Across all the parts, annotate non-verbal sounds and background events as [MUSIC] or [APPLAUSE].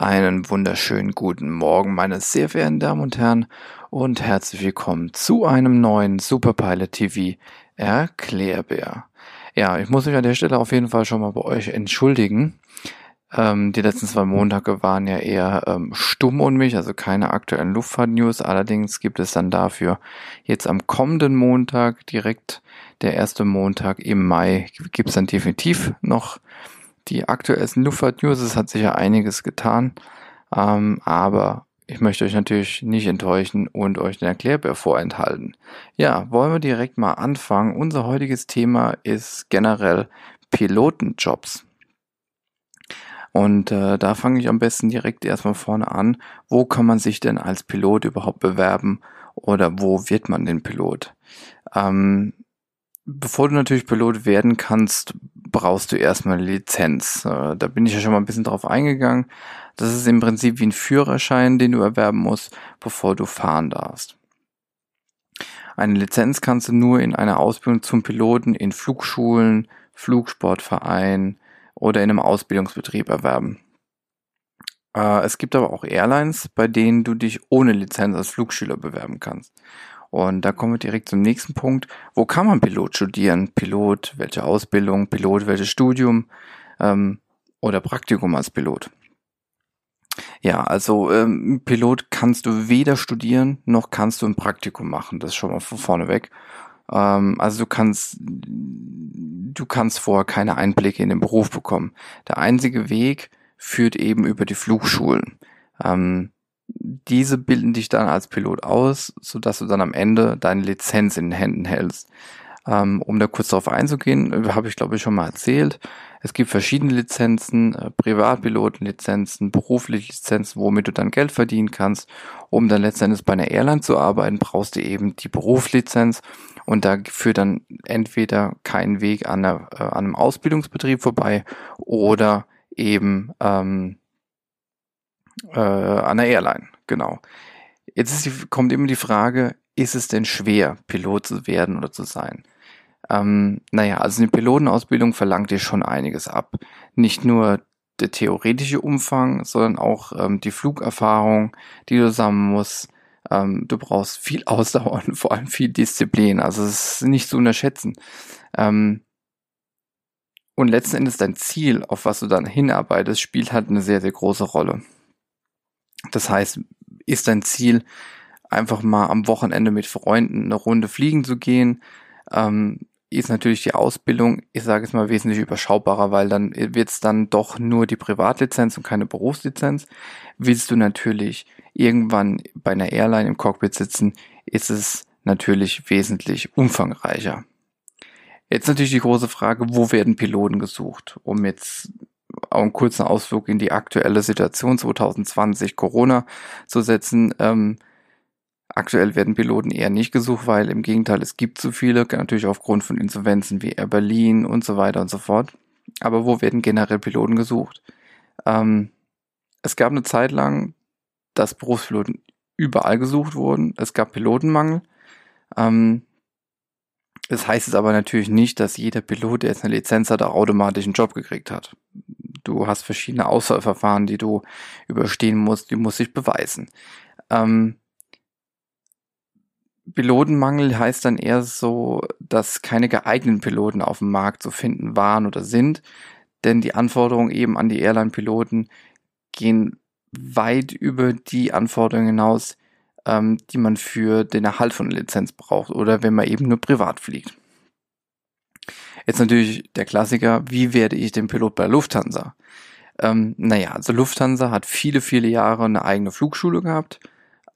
Einen wunderschönen guten Morgen, meine sehr verehrten Damen und Herren, und herzlich willkommen zu einem neuen Superpilot TV Erklärbär. Ja, ich muss mich an der Stelle auf jeden Fall schon mal bei euch entschuldigen. Ähm, die letzten zwei Montage waren ja eher ähm, stumm und mich, also keine aktuellen Luftfahrt-News. Allerdings gibt es dann dafür jetzt am kommenden Montag, direkt der erste Montag im Mai, gibt es dann definitiv noch die aktuellsten Luftfahrt-News. Es hat sich ja einiges getan, ähm, aber ich möchte euch natürlich nicht enttäuschen und euch den Erklärbär vorenthalten. Ja, wollen wir direkt mal anfangen. Unser heutiges Thema ist generell Pilotenjobs. Und äh, da fange ich am besten direkt erstmal vorne an. Wo kann man sich denn als Pilot überhaupt bewerben oder wo wird man denn Pilot? Ähm, bevor du natürlich Pilot werden kannst, brauchst du erstmal eine Lizenz. Äh, da bin ich ja schon mal ein bisschen drauf eingegangen. Das ist im Prinzip wie ein Führerschein, den du erwerben musst, bevor du fahren darfst. Eine Lizenz kannst du nur in einer Ausbildung zum Piloten in Flugschulen, Flugsportvereinen oder in einem Ausbildungsbetrieb erwerben. Äh, es gibt aber auch Airlines, bei denen du dich ohne Lizenz als Flugschüler bewerben kannst. Und da kommen wir direkt zum nächsten Punkt. Wo kann man Pilot studieren? Pilot, welche Ausbildung? Pilot, welches Studium? Ähm, oder Praktikum als Pilot? Ja, also ähm, Pilot kannst du weder studieren, noch kannst du ein Praktikum machen. Das ist schon mal von vorne weg. Ähm, also du kannst, du kannst vorher keine Einblicke in den Beruf bekommen. Der einzige Weg führt eben über die Flugschulen. Ähm, diese bilden dich dann als Pilot aus, so dass du dann am Ende deine Lizenz in den Händen hältst. Ähm, um da kurz darauf einzugehen, äh, habe ich glaube ich schon mal erzählt. Es gibt verschiedene Lizenzen, äh, Privatpilotenlizenzen, berufliche Lizenzen, womit du dann Geld verdienen kannst. Um dann letztendlich bei einer Airline zu arbeiten, brauchst du eben die Berufslizenz und da führt dann entweder kein Weg an, einer, äh, an einem Ausbildungsbetrieb vorbei oder eben ähm, äh, an der Airline, genau. Jetzt die, kommt immer die Frage, ist es denn schwer, Pilot zu werden oder zu sein? Ähm, naja, also eine Pilotenausbildung verlangt dir schon einiges ab. Nicht nur der theoretische Umfang, sondern auch ähm, die Flugerfahrung, die du sammeln musst. Ähm, du brauchst viel [LAUGHS] Ausdauer und vor allem viel Disziplin. Also es ist nicht zu unterschätzen. Ähm, und letzten Endes dein Ziel, auf was du dann hinarbeitest, spielt halt eine sehr, sehr große Rolle. Das heißt, ist dein Ziel, einfach mal am Wochenende mit Freunden eine Runde fliegen zu gehen, ähm, ist natürlich die Ausbildung, ich sage es mal, wesentlich überschaubarer, weil dann wird es dann doch nur die Privatlizenz und keine Berufslizenz. Willst du natürlich irgendwann bei einer Airline im Cockpit sitzen, ist es natürlich wesentlich umfangreicher. Jetzt natürlich die große Frage, wo werden Piloten gesucht? Um jetzt auch einen kurzen Ausflug in die aktuelle Situation 2020 Corona zu setzen. Ähm, aktuell werden Piloten eher nicht gesucht, weil im Gegenteil, es gibt zu viele, natürlich aufgrund von Insolvenzen wie Air Berlin und so weiter und so fort. Aber wo werden generell Piloten gesucht? Ähm, es gab eine Zeit lang, dass Berufspiloten überall gesucht wurden. Es gab Pilotenmangel. Ähm, das heißt es aber natürlich nicht, dass jeder Pilot, der jetzt eine Lizenz hat, auch automatisch einen Job gekriegt hat. Du hast verschiedene Auswahlverfahren, die du überstehen musst, die muss sich beweisen. Ähm, Pilotenmangel heißt dann eher so, dass keine geeigneten Piloten auf dem Markt zu finden waren oder sind, denn die Anforderungen eben an die Airline-Piloten gehen weit über die Anforderungen hinaus, ähm, die man für den Erhalt von einer Lizenz braucht oder wenn man eben nur privat fliegt. Jetzt natürlich der Klassiker, wie werde ich den Pilot bei Lufthansa? Ähm, naja, also Lufthansa hat viele, viele Jahre eine eigene Flugschule gehabt.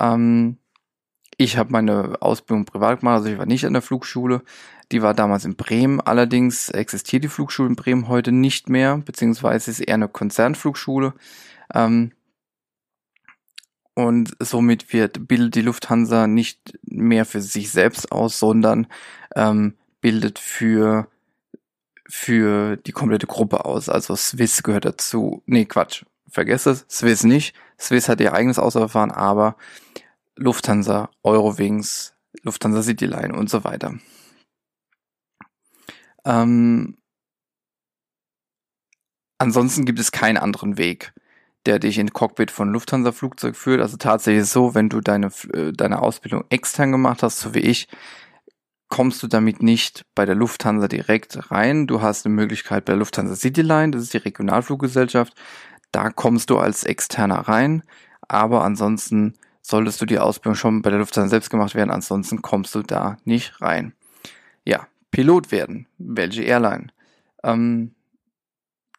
Ähm, ich habe meine Ausbildung privat gemacht, also ich war nicht an der Flugschule. Die war damals in Bremen. Allerdings existiert die Flugschule in Bremen heute nicht mehr, beziehungsweise ist eher eine Konzernflugschule. Ähm, und somit wird, bildet die Lufthansa nicht mehr für sich selbst aus, sondern ähm, bildet für für die komplette Gruppe aus. Also Swiss gehört dazu. Nee, Quatsch. Vergesst es. Swiss nicht. Swiss hat ihr eigenes Auswahlverfahren, aber Lufthansa, Eurowings, Lufthansa Cityline und so weiter. Ähm, ansonsten gibt es keinen anderen Weg, der dich in Cockpit von Lufthansa-Flugzeug führt. Also tatsächlich so, wenn du deine, äh, deine Ausbildung extern gemacht hast, so wie ich, kommst du damit nicht bei der Lufthansa direkt rein. Du hast eine Möglichkeit bei der Lufthansa Cityline, das ist die Regionalfluggesellschaft. Da kommst du als Externer rein, aber ansonsten solltest du die Ausbildung schon bei der Lufthansa selbst gemacht werden, ansonsten kommst du da nicht rein. Ja, Pilot werden. Welche Airline? Ähm,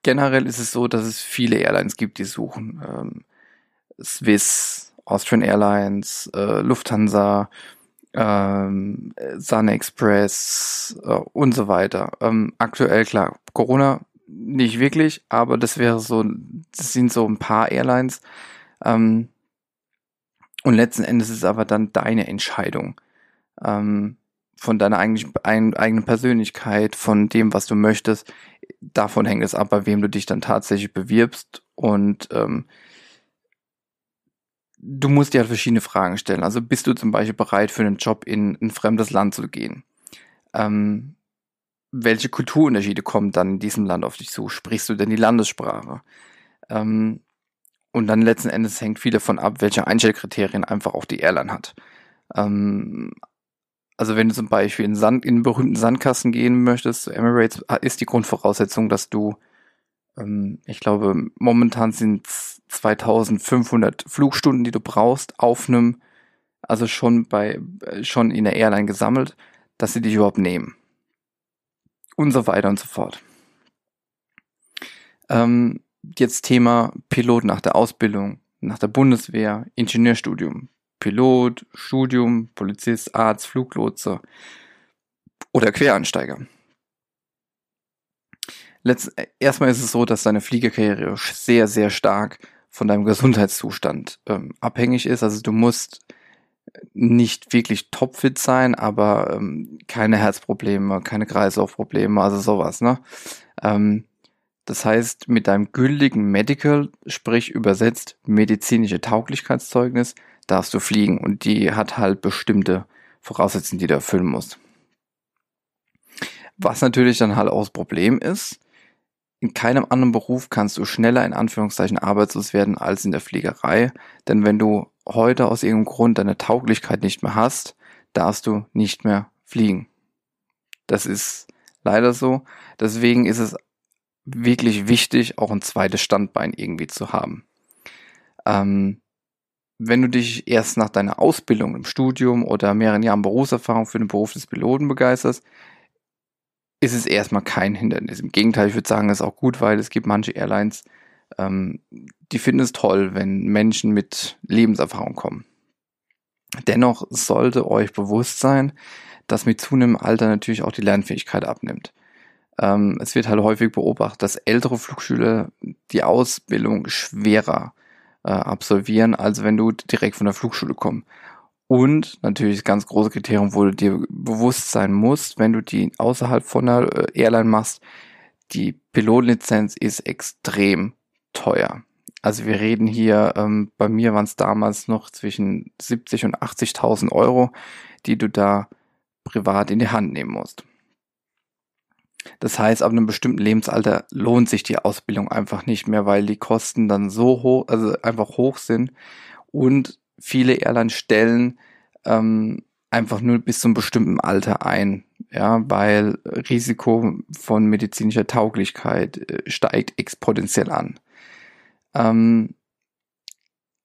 generell ist es so, dass es viele Airlines gibt, die suchen. Ähm, Swiss, Austrian Airlines, äh, Lufthansa, ähm, Sun Express äh, und so weiter. Ähm, aktuell klar, Corona nicht wirklich, aber das wäre so, das sind so ein paar Airlines. Ähm, und letzten Endes ist es aber dann deine Entscheidung. Ähm, von deiner eigenen, eigenen Persönlichkeit, von dem, was du möchtest. Davon hängt es ab, bei wem du dich dann tatsächlich bewirbst. Und ähm, du musst dir halt verschiedene Fragen stellen. Also bist du zum Beispiel bereit, für einen Job in ein fremdes Land zu gehen? Ähm, welche Kulturunterschiede kommen dann in diesem Land auf dich zu? Sprichst du denn die Landessprache? Ähm, und dann letzten Endes hängt viel davon ab, welche Einstellkriterien einfach auch die Airline hat. Ähm, also wenn du zum Beispiel in, Sand, in einen berühmten Sandkasten gehen möchtest, Emirates ist die Grundvoraussetzung, dass du, ähm, ich glaube, momentan sind 2500 Flugstunden, die du brauchst, auf einem, also schon bei, schon in der Airline gesammelt, dass sie dich überhaupt nehmen. Und so weiter und so fort. Ähm, jetzt Thema Pilot nach der Ausbildung, nach der Bundeswehr, Ingenieurstudium. Pilot, Studium, Polizist, Arzt, Fluglotse oder Quereinsteiger. Letzt, erstmal ist es so, dass deine Fliegerkarriere sehr, sehr stark von deinem Gesundheitszustand ähm, abhängig ist. Also du musst nicht wirklich topfit sein, aber ähm, keine Herzprobleme, keine Kreislaufprobleme, also sowas. Ne? Ähm, das heißt, mit deinem gültigen Medical, sprich übersetzt medizinische Tauglichkeitszeugnis, darfst du fliegen und die hat halt bestimmte Voraussetzungen, die du erfüllen musst. Was natürlich dann halt auch das Problem ist, in keinem anderen Beruf kannst du schneller in Anführungszeichen arbeitslos werden als in der Fliegerei, denn wenn du heute aus irgendeinem Grund deine Tauglichkeit nicht mehr hast, darfst du nicht mehr fliegen. Das ist leider so. Deswegen ist es wirklich wichtig, auch ein zweites Standbein irgendwie zu haben. Ähm, wenn du dich erst nach deiner Ausbildung im Studium oder mehreren Jahren Berufserfahrung für den Beruf des Piloten begeisterst, ist es erstmal kein Hindernis. Im Gegenteil, ich würde sagen, es ist auch gut, weil es gibt manche Airlines, ähm, die finden es toll, wenn Menschen mit Lebenserfahrung kommen. Dennoch sollte euch bewusst sein, dass mit zunehmendem Alter natürlich auch die Lernfähigkeit abnimmt. Ähm, es wird halt häufig beobachtet, dass ältere Flugschüler die Ausbildung schwerer äh, absolvieren, als wenn du direkt von der Flugschule kommst. Und natürlich das ganz große Kriterium, wo du dir bewusst sein musst, wenn du die außerhalb von der äh, Airline machst, die Pilotenlizenz ist extrem teuer. Also wir reden hier, ähm, bei mir waren es damals noch zwischen 70 und 80.000 Euro, die du da privat in die Hand nehmen musst. Das heißt, ab einem bestimmten Lebensalter lohnt sich die Ausbildung einfach nicht mehr, weil die Kosten dann so hoch, also einfach hoch sind und viele Airlines stellen ähm, einfach nur bis zum bestimmten Alter ein, ja, weil Risiko von medizinischer Tauglichkeit äh, steigt exponentiell an. Ähm,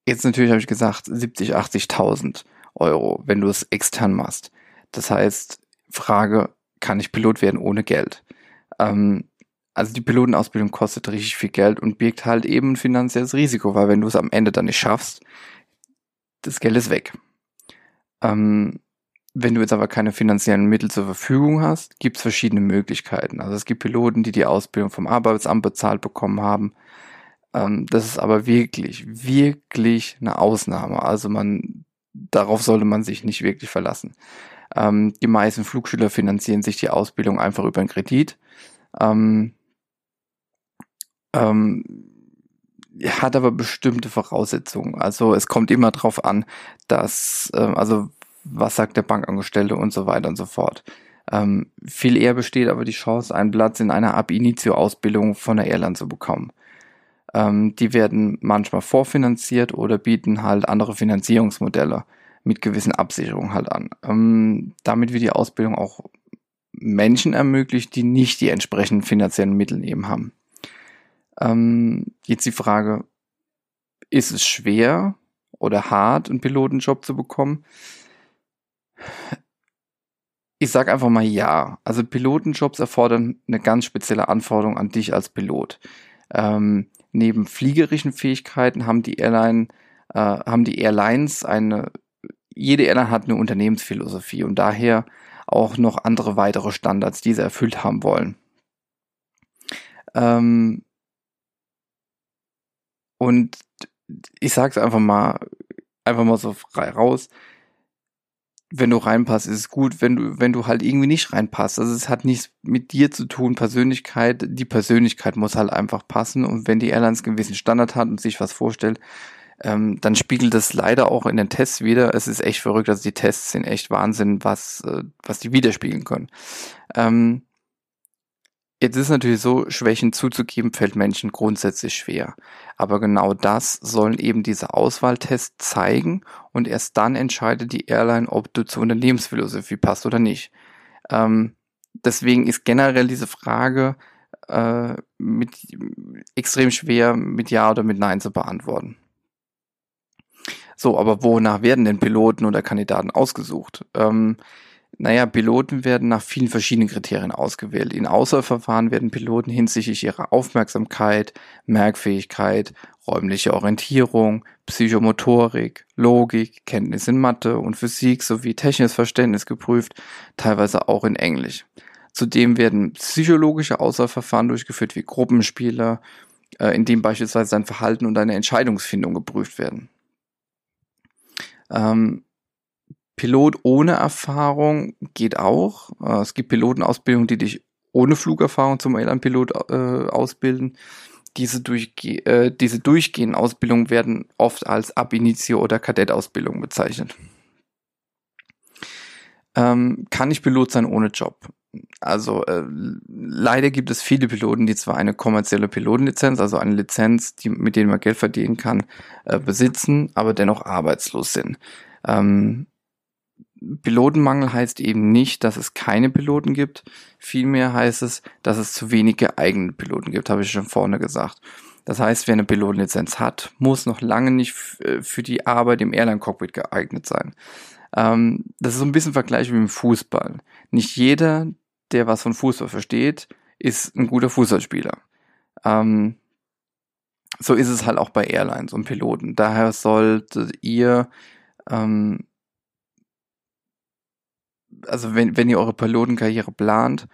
jetzt natürlich habe ich gesagt 70, 80.000 Euro, wenn du es extern machst. Das heißt, Frage, kann ich Pilot werden ohne Geld? Ähm, also die Pilotenausbildung kostet richtig viel Geld und birgt halt eben ein finanzielles Risiko, weil wenn du es am Ende dann nicht schaffst, das Geld ist weg. Ähm, wenn du jetzt aber keine finanziellen Mittel zur Verfügung hast, gibt es verschiedene Möglichkeiten. Also es gibt Piloten, die die Ausbildung vom Arbeitsamt bezahlt bekommen haben. Ähm, das ist aber wirklich, wirklich eine Ausnahme. Also man, darauf sollte man sich nicht wirklich verlassen. Ähm, die meisten Flugschüler finanzieren sich die Ausbildung einfach über einen Kredit. Ähm, ähm, hat aber bestimmte Voraussetzungen. Also es kommt immer darauf an, dass, äh, also was sagt der Bankangestellte und so weiter und so fort. Ähm, viel eher besteht aber die Chance, einen Platz in einer Ab-Initio-Ausbildung von der Airline zu bekommen. Ähm, die werden manchmal vorfinanziert oder bieten halt andere Finanzierungsmodelle mit gewissen Absicherungen halt an. Ähm, damit wird die Ausbildung auch Menschen ermöglicht, die nicht die entsprechenden finanziellen Mittel eben haben. Ähm, jetzt die Frage, ist es schwer oder hart, einen Pilotenjob zu bekommen? Ich sage einfach mal ja. Also Pilotenjobs erfordern eine ganz spezielle Anforderung an dich als Pilot. Ähm, neben fliegerischen Fähigkeiten haben die Airline, äh, haben die Airlines eine, jede Airline hat eine Unternehmensphilosophie und daher auch noch andere weitere Standards, die sie erfüllt haben wollen. Ähm, und ich sag's einfach mal, einfach mal so frei raus wenn du reinpasst, ist es gut. Wenn du, wenn du halt irgendwie nicht reinpasst, also es hat nichts mit dir zu tun, Persönlichkeit. Die Persönlichkeit muss halt einfach passen. Und wenn die Airlines einen gewissen Standard hat und sich was vorstellt, ähm, dann spiegelt das leider auch in den Tests wieder. Es ist echt verrückt, also die Tests sind echt Wahnsinn, was, äh, was die widerspiegeln können. Ähm, Jetzt ist natürlich so, Schwächen zuzugeben fällt Menschen grundsätzlich schwer. Aber genau das sollen eben diese Auswahltests zeigen und erst dann entscheidet die Airline, ob du zur Unternehmensphilosophie passt oder nicht. Ähm, deswegen ist generell diese Frage äh, mit, extrem schwer mit Ja oder mit Nein zu beantworten. So, aber wonach werden denn Piloten oder Kandidaten ausgesucht? Ähm, naja, Piloten werden nach vielen verschiedenen Kriterien ausgewählt. In Auswahlverfahren werden Piloten hinsichtlich ihrer Aufmerksamkeit, Merkfähigkeit, räumliche Orientierung, Psychomotorik, Logik, Kenntnis in Mathe und Physik sowie technisches Verständnis geprüft, teilweise auch in Englisch. Zudem werden psychologische Auswahlverfahren durchgeführt wie Gruppenspiele, äh, in dem beispielsweise sein Verhalten und eine Entscheidungsfindung geprüft werden. Ähm, Pilot ohne Erfahrung geht auch. Äh, es gibt Pilotenausbildungen, die dich ohne Flugerfahrung zum Airline-Pilot äh, ausbilden. Diese, durchge äh, diese durchgehenden Ausbildungen werden oft als Ab Initio oder Kadettausbildung bezeichnet. Ähm, kann ich Pilot sein ohne Job? Also äh, leider gibt es viele Piloten, die zwar eine kommerzielle Pilotenlizenz, also eine Lizenz, die, mit denen man Geld verdienen kann, äh, besitzen, aber dennoch arbeitslos sind. Ähm, Pilotenmangel heißt eben nicht, dass es keine Piloten gibt. Vielmehr heißt es, dass es zu wenige eigene Piloten gibt, habe ich schon vorne gesagt. Das heißt, wer eine Pilotenlizenz hat, muss noch lange nicht äh, für die Arbeit im Airline-Cockpit geeignet sein. Ähm, das ist so ein bisschen vergleichbar mit dem Fußball. Nicht jeder, der was von Fußball versteht, ist ein guter Fußballspieler. Ähm, so ist es halt auch bei Airlines und Piloten. Daher solltet ihr ähm, also wenn, wenn ihr eure Pilotenkarriere plant,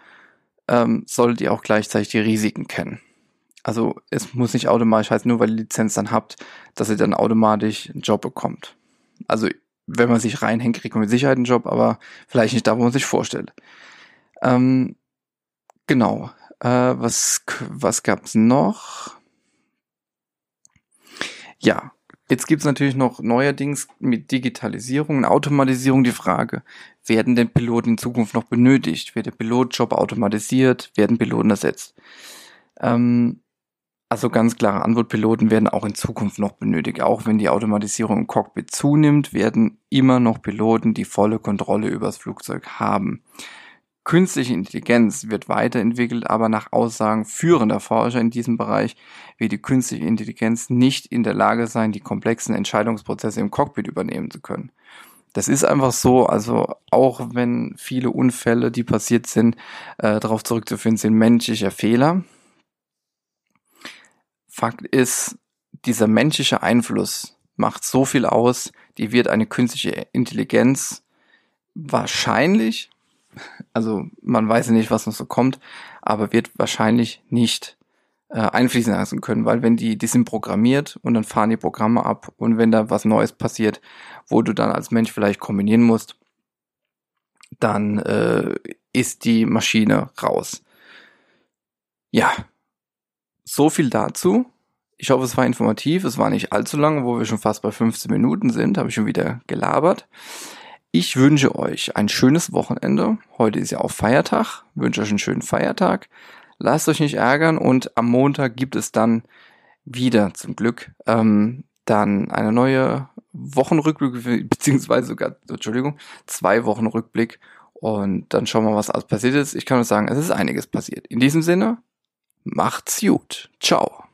ähm, solltet ihr auch gleichzeitig die Risiken kennen. Also es muss nicht automatisch heißen, nur weil ihr Lizenz dann habt, dass ihr dann automatisch einen Job bekommt. Also wenn man sich reinhängt, kriegt man mit Sicherheit einen Job, aber vielleicht nicht da, wo man sich vorstellt. Ähm, genau. Äh, was was gab's noch? Ja, Jetzt gibt's natürlich noch neuerdings mit Digitalisierung und Automatisierung die Frage, werden denn Piloten in Zukunft noch benötigt? Wird der Pilotjob automatisiert? Werden Piloten ersetzt? Ähm, also ganz klare Antwort, Piloten werden auch in Zukunft noch benötigt. Auch wenn die Automatisierung im Cockpit zunimmt, werden immer noch Piloten die volle Kontrolle übers Flugzeug haben. Künstliche Intelligenz wird weiterentwickelt, aber nach Aussagen führender Forscher in diesem Bereich wird die künstliche Intelligenz nicht in der Lage sein, die komplexen Entscheidungsprozesse im Cockpit übernehmen zu können. Das ist einfach so, also auch wenn viele Unfälle, die passiert sind, äh, darauf zurückzuführen sind menschliche Fehler. Fakt ist, dieser menschliche Einfluss macht so viel aus, die wird eine künstliche Intelligenz wahrscheinlich also man weiß nicht, was noch so kommt, aber wird wahrscheinlich nicht äh, einfließen lassen können, weil wenn die, die sind programmiert und dann fahren die Programme ab und wenn da was Neues passiert, wo du dann als Mensch vielleicht kombinieren musst, dann äh, ist die Maschine raus. Ja, so viel dazu. Ich hoffe, es war informativ. Es war nicht allzu lang, wo wir schon fast bei 15 Minuten sind, habe ich schon wieder gelabert. Ich wünsche euch ein schönes Wochenende. Heute ist ja auch Feiertag. Ich wünsche euch einen schönen Feiertag. Lasst euch nicht ärgern und am Montag gibt es dann wieder zum Glück ähm, dann eine neue Wochenrückblick, [LAUGHS] beziehungsweise sogar, Entschuldigung, zwei Wochen Rückblick und dann schauen wir, was alles passiert ist. Ich kann nur sagen, es ist einiges passiert. In diesem Sinne, macht's gut. Ciao.